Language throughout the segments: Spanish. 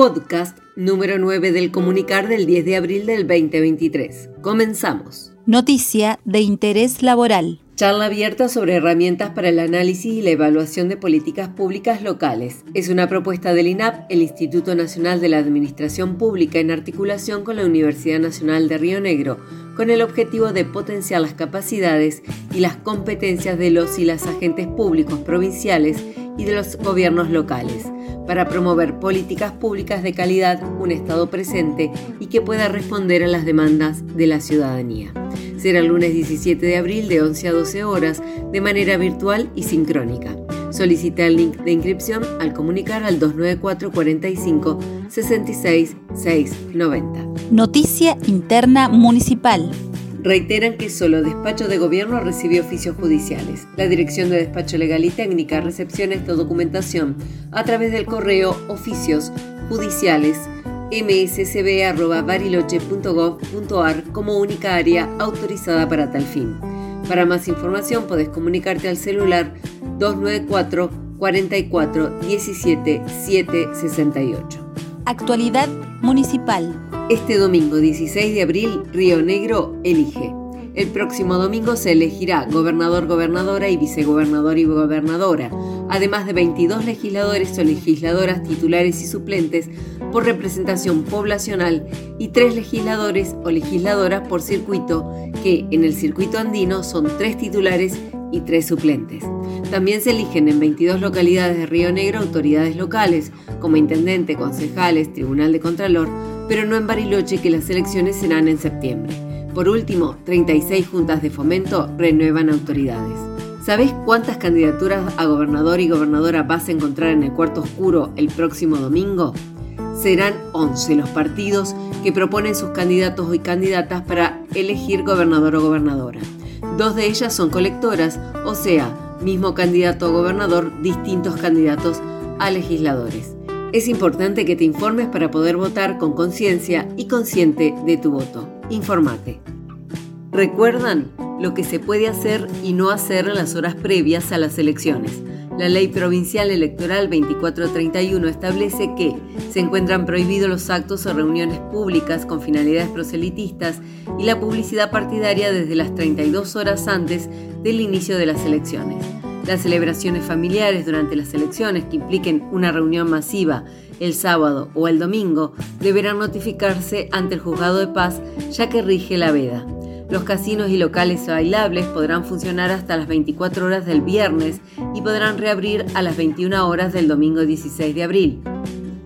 podcast número 9 del comunicar del 10 de abril del 2023. Comenzamos. Noticia de interés laboral. Charla abierta sobre herramientas para el análisis y la evaluación de políticas públicas locales. Es una propuesta del INAP, el Instituto Nacional de la Administración Pública, en articulación con la Universidad Nacional de Río Negro, con el objetivo de potenciar las capacidades y las competencias de los y las agentes públicos provinciales y de los gobiernos locales para promover políticas públicas de calidad, un Estado presente y que pueda responder a las demandas de la ciudadanía. Será el lunes 17 de abril de 11 a 12 horas de manera virtual y sincrónica. Solicita el link de inscripción al comunicar al 294 45 66 690. Noticia interna municipal reiteran que solo despacho de gobierno recibe oficios judiciales. La Dirección de Despacho Legal y Técnica recepciona esta documentación a través del correo oficios judiciales mscb.bariloche.gov.ar como única área autorizada para tal fin. Para más información podés comunicarte al celular 294 44 17 768. Actualidad municipal. Este domingo 16 de abril, Río Negro elige. El próximo domingo se elegirá gobernador, gobernadora y vicegobernador y gobernadora, además de 22 legisladores o legisladoras titulares y suplentes por representación poblacional y 3 legisladores o legisladoras por circuito, que en el circuito andino son 3 titulares y 3 suplentes. También se eligen en 22 localidades de Río Negro autoridades locales, como intendente, concejales, tribunal de contralor, pero no en Bariloche que las elecciones serán en septiembre. Por último, 36 juntas de fomento renuevan autoridades. ¿Sabés cuántas candidaturas a gobernador y gobernadora vas a encontrar en el cuarto oscuro el próximo domingo? Serán 11 los partidos que proponen sus candidatos y candidatas para elegir gobernador o gobernadora. Dos de ellas son colectoras, o sea, mismo candidato a gobernador, distintos candidatos a legisladores. Es importante que te informes para poder votar con conciencia y consciente de tu voto. Infórmate. ¿Recuerdan lo que se puede hacer y no hacer en las horas previas a las elecciones? La Ley Provincial Electoral 2431 establece que se encuentran prohibidos los actos o reuniones públicas con finalidades proselitistas y la publicidad partidaria desde las 32 horas antes del inicio de las elecciones. Las celebraciones familiares durante las elecciones que impliquen una reunión masiva el sábado o el domingo deberán notificarse ante el juzgado de paz ya que rige la veda. Los casinos y locales bailables podrán funcionar hasta las 24 horas del viernes y podrán reabrir a las 21 horas del domingo 16 de abril.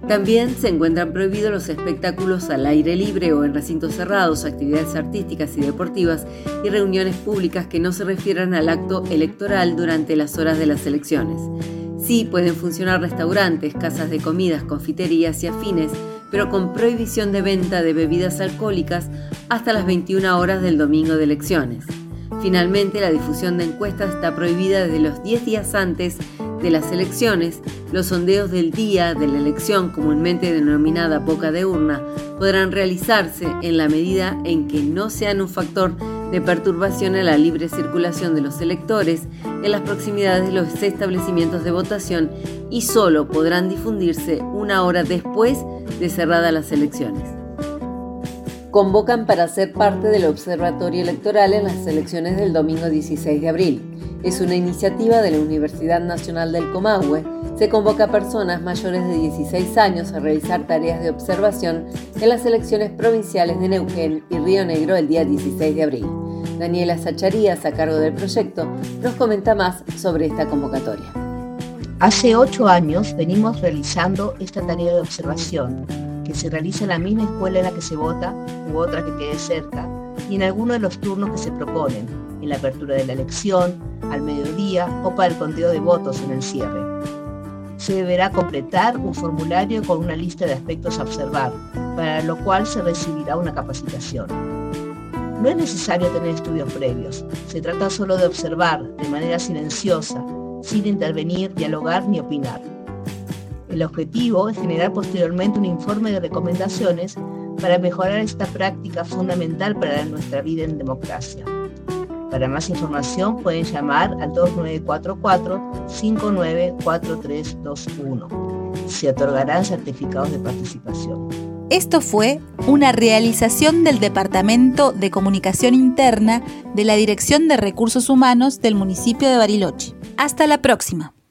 También se encuentran prohibidos los espectáculos al aire libre o en recintos cerrados, actividades artísticas y deportivas y reuniones públicas que no se refieran al acto electoral durante las horas de las elecciones. Sí pueden funcionar restaurantes, casas de comidas, confiterías y afines, pero con prohibición de venta de bebidas alcohólicas hasta las 21 horas del domingo de elecciones. Finalmente, la difusión de encuestas está prohibida desde los 10 días antes de las elecciones, los sondeos del día de la elección, comúnmente denominada boca de urna, podrán realizarse en la medida en que no sean un factor de perturbación en la libre circulación de los electores en las proximidades de los establecimientos de votación y solo podrán difundirse una hora después de cerradas las elecciones convocan para ser parte del Observatorio Electoral en las elecciones del domingo 16 de abril. Es una iniciativa de la Universidad Nacional del Comahue. Se convoca a personas mayores de 16 años a realizar tareas de observación en las elecciones provinciales de Neuquén y Río Negro el día 16 de abril. Daniela Sacharías, a cargo del proyecto, nos comenta más sobre esta convocatoria. Hace ocho años venimos realizando esta tarea de observación que se realiza en la misma escuela en la que se vota u otra que quede cerca y en alguno de los turnos que se proponen, en la apertura de la elección, al mediodía o para el conteo de votos en el cierre. Se deberá completar un formulario con una lista de aspectos a observar, para lo cual se recibirá una capacitación. No es necesario tener estudios previos, se trata solo de observar de manera silenciosa, sin intervenir, dialogar ni opinar. El objetivo es generar posteriormente un informe de recomendaciones para mejorar esta práctica fundamental para nuestra vida en democracia. Para más información pueden llamar al 2944-594321. se otorgarán certificados de participación. Esto fue una realización del Departamento de Comunicación Interna de la Dirección de Recursos Humanos del municipio de Bariloche. Hasta la próxima.